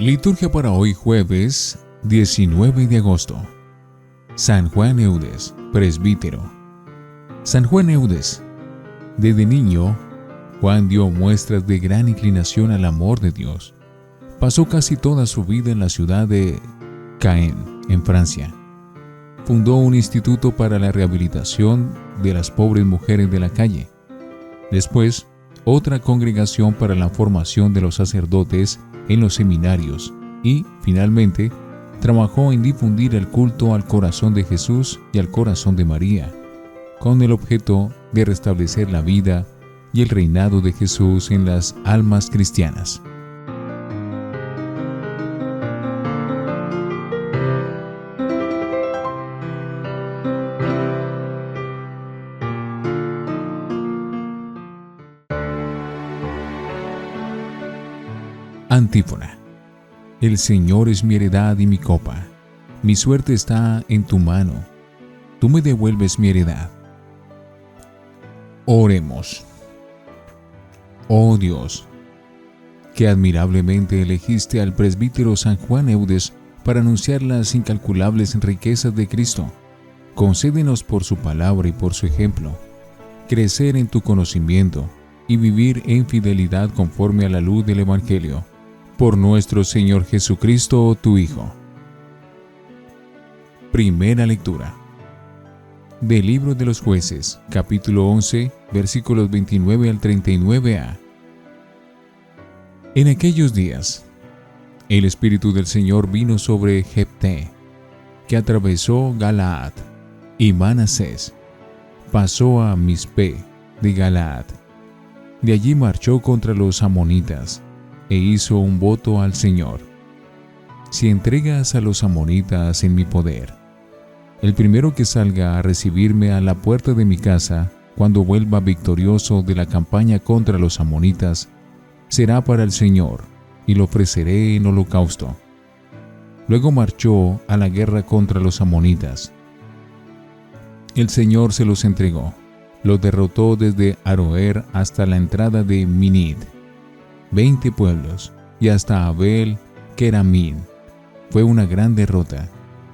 Liturgia para hoy jueves 19 de agosto. San Juan Eudes, presbítero. San Juan Eudes. Desde niño, Juan dio muestras de gran inclinación al amor de Dios. Pasó casi toda su vida en la ciudad de Caen, en Francia. Fundó un instituto para la rehabilitación de las pobres mujeres de la calle. Después, otra congregación para la formación de los sacerdotes en los seminarios y, finalmente, trabajó en difundir el culto al corazón de Jesús y al corazón de María, con el objeto de restablecer la vida y el reinado de Jesús en las almas cristianas. Antífona. El Señor es mi heredad y mi copa. Mi suerte está en tu mano. Tú me devuelves mi heredad. Oremos. Oh Dios, que admirablemente elegiste al presbítero San Juan Eudes para anunciar las incalculables riquezas de Cristo. Concédenos por su palabra y por su ejemplo, crecer en tu conocimiento y vivir en fidelidad conforme a la luz del Evangelio por nuestro Señor Jesucristo, tu Hijo. Primera lectura. Del libro de los jueces, capítulo 11, versículos 29 al 39a. En aquellos días, el Espíritu del Señor vino sobre Jepté, que atravesó Galaad, y Manasés pasó a Mispe de Galaad. De allí marchó contra los amonitas e hizo un voto al Señor. Si entregas a los amonitas en mi poder, el primero que salga a recibirme a la puerta de mi casa, cuando vuelva victorioso de la campaña contra los amonitas, será para el Señor, y lo ofreceré en holocausto. Luego marchó a la guerra contra los amonitas. El Señor se los entregó, los derrotó desde Aroer hasta la entrada de Minid veinte pueblos, y hasta Abel Keramín. Fue una gran derrota,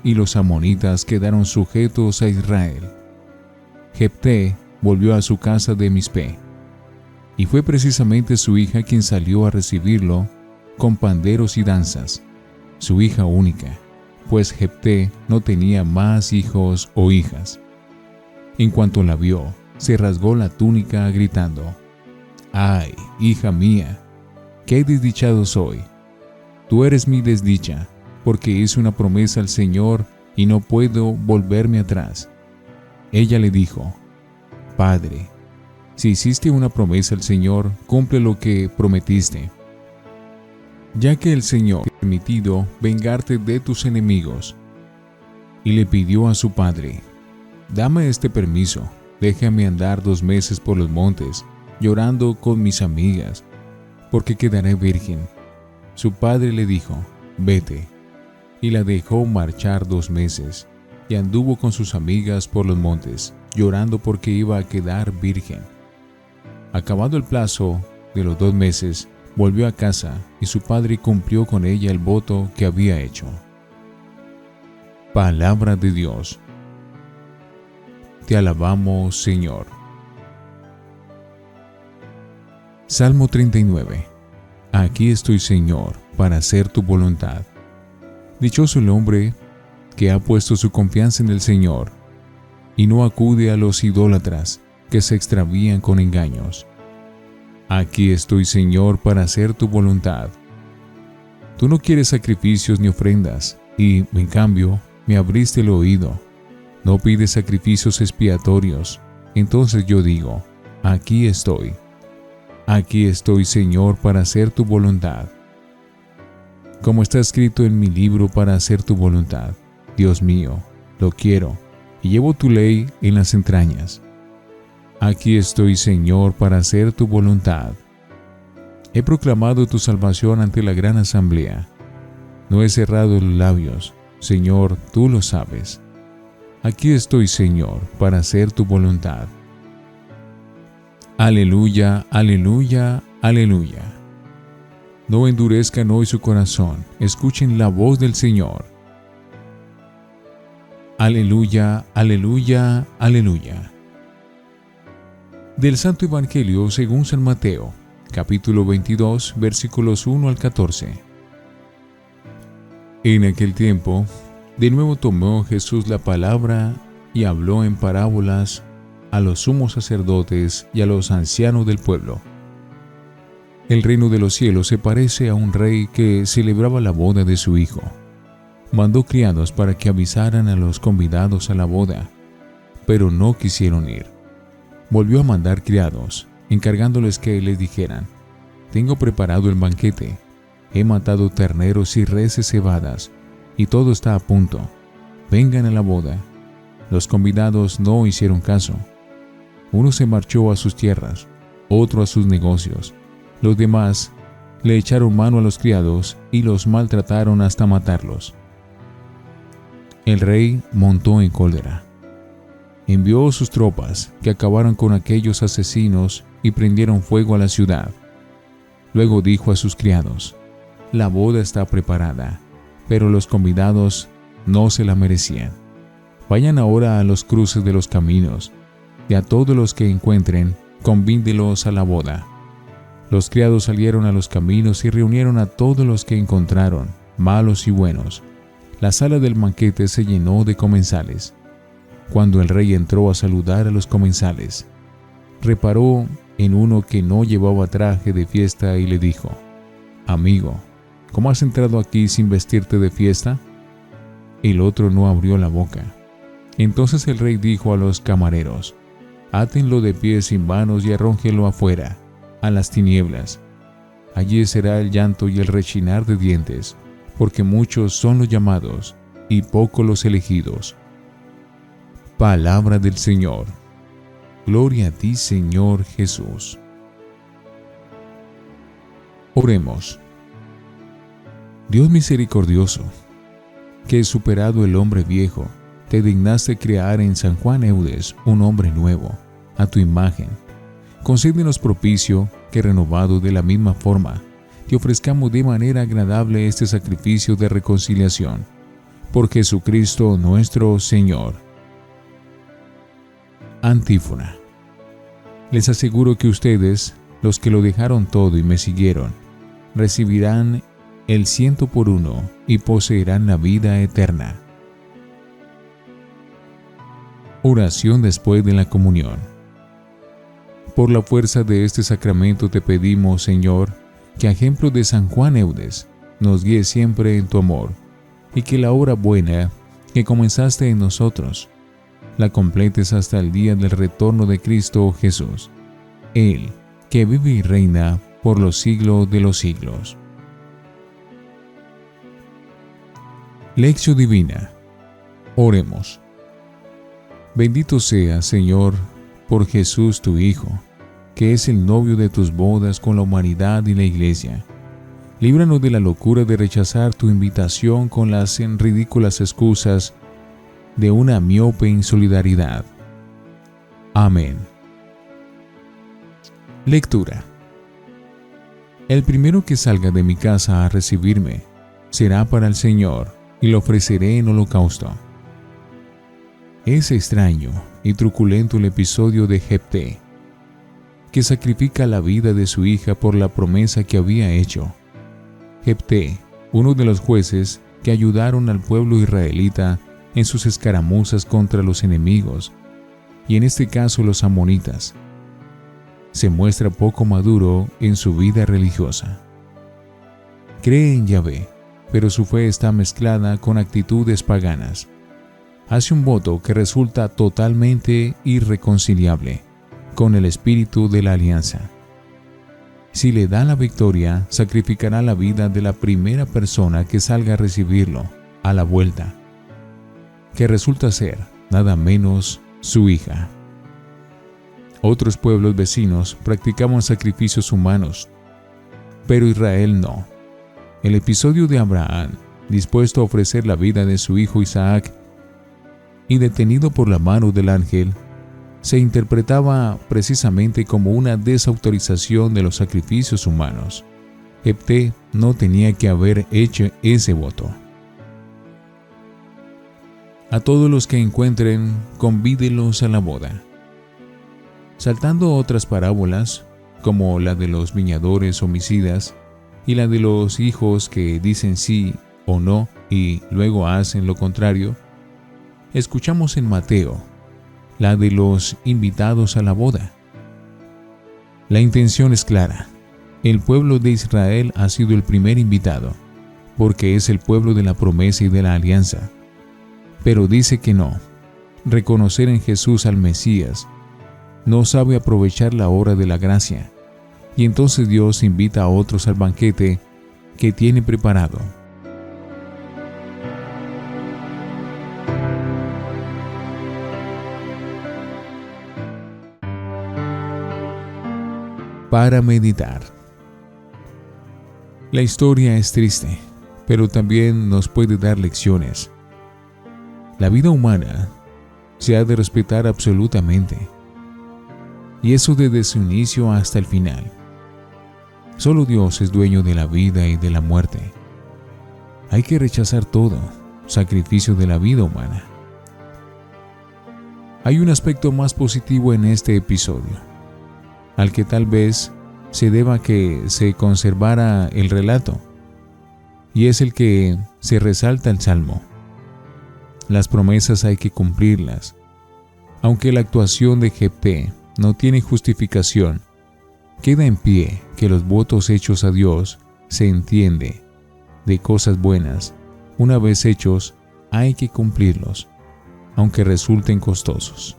y los amonitas quedaron sujetos a Israel. Jepté volvió a su casa de Mispe, y fue precisamente su hija quien salió a recibirlo con panderos y danzas, su hija única, pues Jepté no tenía más hijos o hijas. En cuanto la vio, se rasgó la túnica gritando, ¡Ay, hija mía! Qué desdichado soy. Tú eres mi desdicha, porque hice una promesa al Señor y no puedo volverme atrás. Ella le dijo, Padre, si hiciste una promesa al Señor, cumple lo que prometiste. Ya que el Señor ha permitido vengarte de tus enemigos. Y le pidió a su padre, Dame este permiso, déjame andar dos meses por los montes, llorando con mis amigas, porque quedaré virgen. Su padre le dijo, vete, y la dejó marchar dos meses, y anduvo con sus amigas por los montes, llorando porque iba a quedar virgen. Acabado el plazo de los dos meses, volvió a casa y su padre cumplió con ella el voto que había hecho. Palabra de Dios. Te alabamos, Señor. Salmo 39. Aquí estoy, Señor, para hacer tu voluntad. Dichoso el hombre que ha puesto su confianza en el Señor y no acude a los idólatras que se extravían con engaños. Aquí estoy, Señor, para hacer tu voluntad. Tú no quieres sacrificios ni ofrendas, y, en cambio, me abriste el oído. No pides sacrificios expiatorios. Entonces yo digo, aquí estoy. Aquí estoy, Señor, para hacer tu voluntad. Como está escrito en mi libro para hacer tu voluntad, Dios mío, lo quiero, y llevo tu ley en las entrañas. Aquí estoy, Señor, para hacer tu voluntad. He proclamado tu salvación ante la gran asamblea. No he cerrado los labios, Señor, tú lo sabes. Aquí estoy, Señor, para hacer tu voluntad. Aleluya, aleluya, aleluya. No endurezcan hoy su corazón, escuchen la voz del Señor. Aleluya, aleluya, aleluya. Del Santo Evangelio según San Mateo, capítulo 22, versículos 1 al 14. En aquel tiempo, de nuevo tomó Jesús la palabra y habló en parábolas a los sumos sacerdotes y a los ancianos del pueblo. El reino de los cielos se parece a un rey que celebraba la boda de su hijo. Mandó criados para que avisaran a los convidados a la boda, pero no quisieron ir. Volvió a mandar criados, encargándoles que les dijeran, Tengo preparado el banquete, he matado terneros y reses cebadas, y todo está a punto. Vengan a la boda. Los convidados no hicieron caso. Uno se marchó a sus tierras, otro a sus negocios. Los demás le echaron mano a los criados y los maltrataron hasta matarlos. El rey montó en cólera. Envió sus tropas, que acabaron con aquellos asesinos y prendieron fuego a la ciudad. Luego dijo a sus criados, La boda está preparada, pero los convidados no se la merecían. Vayan ahora a los cruces de los caminos, y a todos los que encuentren, convíndelos a la boda. Los criados salieron a los caminos y reunieron a todos los que encontraron, malos y buenos. La sala del banquete se llenó de comensales. Cuando el rey entró a saludar a los comensales, reparó en uno que no llevaba traje de fiesta y le dijo, Amigo, ¿cómo has entrado aquí sin vestirte de fiesta? El otro no abrió la boca. Entonces el rey dijo a los camareros, Átenlo de pies sin manos y arrónjelo afuera, a las tinieblas. Allí será el llanto y el rechinar de dientes, porque muchos son los llamados y pocos los elegidos. Palabra del Señor. Gloria a ti, Señor Jesús. Oremos. Dios misericordioso, que superado el hombre viejo, te dignaste crear en San Juan Eudes un hombre nuevo, a tu imagen. Concédenos propicio que renovado de la misma forma, te ofrezcamos de manera agradable este sacrificio de reconciliación. Por Jesucristo nuestro Señor. Antífona. Les aseguro que ustedes, los que lo dejaron todo y me siguieron, recibirán el ciento por uno y poseerán la vida eterna. Oración después de la comunión. Por la fuerza de este sacramento te pedimos, Señor, que a ejemplo de San Juan Eudes, nos guíe siempre en tu amor, y que la obra buena que comenzaste en nosotros, la completes hasta el día del retorno de Cristo Jesús, Él, que vive y reina por los siglos de los siglos. Lección Divina. Oremos. Bendito sea, Señor, por Jesús tu Hijo, que es el novio de tus bodas con la humanidad y la Iglesia. Líbranos de la locura de rechazar tu invitación con las ridículas excusas de una miope insolidaridad. Amén. Lectura. El primero que salga de mi casa a recibirme será para el Señor y lo ofreceré en holocausto. Es extraño y truculento el episodio de Jepté, que sacrifica la vida de su hija por la promesa que había hecho. Jepté, uno de los jueces que ayudaron al pueblo israelita en sus escaramuzas contra los enemigos, y en este caso los amonitas, se muestra poco maduro en su vida religiosa. Cree en Yahvé, pero su fe está mezclada con actitudes paganas. Hace un voto que resulta totalmente irreconciliable con el espíritu de la alianza. Si le da la victoria, sacrificará la vida de la primera persona que salga a recibirlo a la vuelta, que resulta ser nada menos su hija. Otros pueblos vecinos practicaban sacrificios humanos, pero Israel no. El episodio de Abraham, dispuesto a ofrecer la vida de su hijo Isaac, y detenido por la mano del ángel, se interpretaba precisamente como una desautorización de los sacrificios humanos. Jepté no tenía que haber hecho ese voto. A todos los que encuentren, convídelos a la boda. Saltando otras parábolas, como la de los viñadores homicidas y la de los hijos que dicen sí o no y luego hacen lo contrario, escuchamos en Mateo la de los invitados a la boda. La intención es clara. El pueblo de Israel ha sido el primer invitado, porque es el pueblo de la promesa y de la alianza pero dice que no. Reconocer en Jesús al Mesías no sabe aprovechar la hora de la gracia, y entonces Dios invita a otros al banquete que tiene preparado. Para meditar. La historia es triste, pero también nos puede dar lecciones. La vida humana se ha de respetar absolutamente. Y eso desde su inicio hasta el final. Solo Dios es dueño de la vida y de la muerte. Hay que rechazar todo sacrificio de la vida humana. Hay un aspecto más positivo en este episodio, al que tal vez se deba que se conservara el relato, y es el que se resalta el Salmo. Las promesas hay que cumplirlas. Aunque la actuación de Jepté no tiene justificación, queda en pie que los votos hechos a Dios se entiende de cosas buenas. Una vez hechos, hay que cumplirlos, aunque resulten costosos.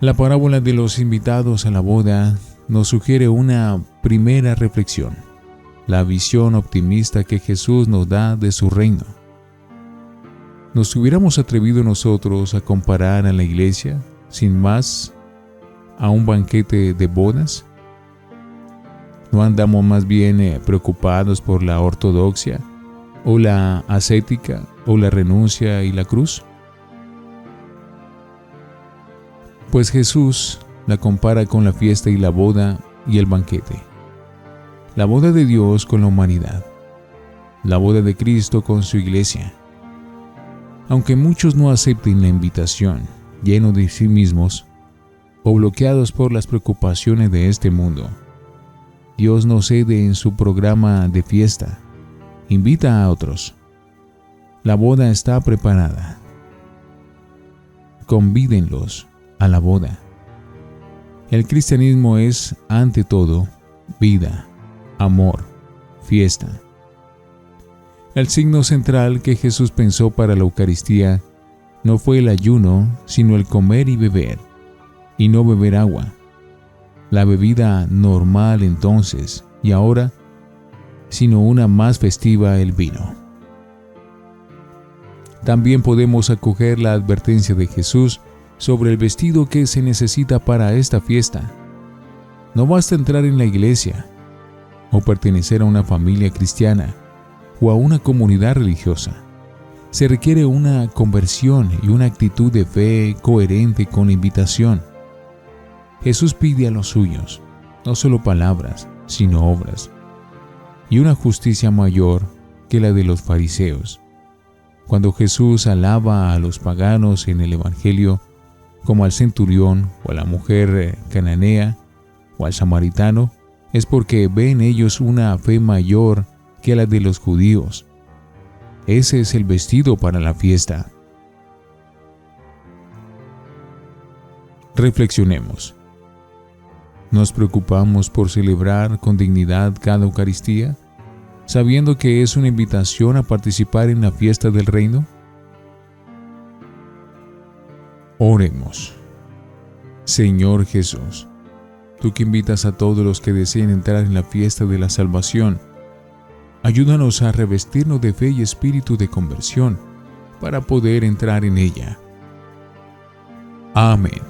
La parábola de los invitados a la boda nos sugiere una primera reflexión, la visión optimista que Jesús nos da de su reino ¿Nos hubiéramos atrevido nosotros a comparar a la iglesia, sin más, a un banquete de bodas? ¿No andamos más bien eh, preocupados por la ortodoxia, o la ascética, o la renuncia y la cruz? Pues Jesús la compara con la fiesta y la boda y el banquete. La boda de Dios con la humanidad. La boda de Cristo con su iglesia aunque muchos no acepten la invitación, llenos de sí mismos o bloqueados por las preocupaciones de este mundo, Dios no cede en su programa de fiesta. Invita a otros. La boda está preparada. Convídenlos a la boda. El cristianismo es, ante todo, vida, amor, fiesta. El signo central que Jesús pensó para la Eucaristía no fue el ayuno, sino el comer y beber, y no beber agua. La bebida normal entonces, y ahora, sino una más festiva, el vino. También podemos acoger la advertencia de Jesús sobre el vestido que se necesita para esta fiesta. No basta entrar en la iglesia o pertenecer a una familia cristiana o a una comunidad religiosa. Se requiere una conversión y una actitud de fe coherente con la invitación. Jesús pide a los suyos, no solo palabras, sino obras, y una justicia mayor que la de los fariseos. Cuando Jesús alaba a los paganos en el Evangelio, como al centurión o a la mujer eh, cananea o al samaritano, es porque ve en ellos una fe mayor que la de los judíos. Ese es el vestido para la fiesta. Reflexionemos. ¿Nos preocupamos por celebrar con dignidad cada Eucaristía, sabiendo que es una invitación a participar en la fiesta del reino? Oremos. Señor Jesús, tú que invitas a todos los que deseen entrar en la fiesta de la salvación, Ayúdanos a revestirnos de fe y espíritu de conversión para poder entrar en ella. Amén.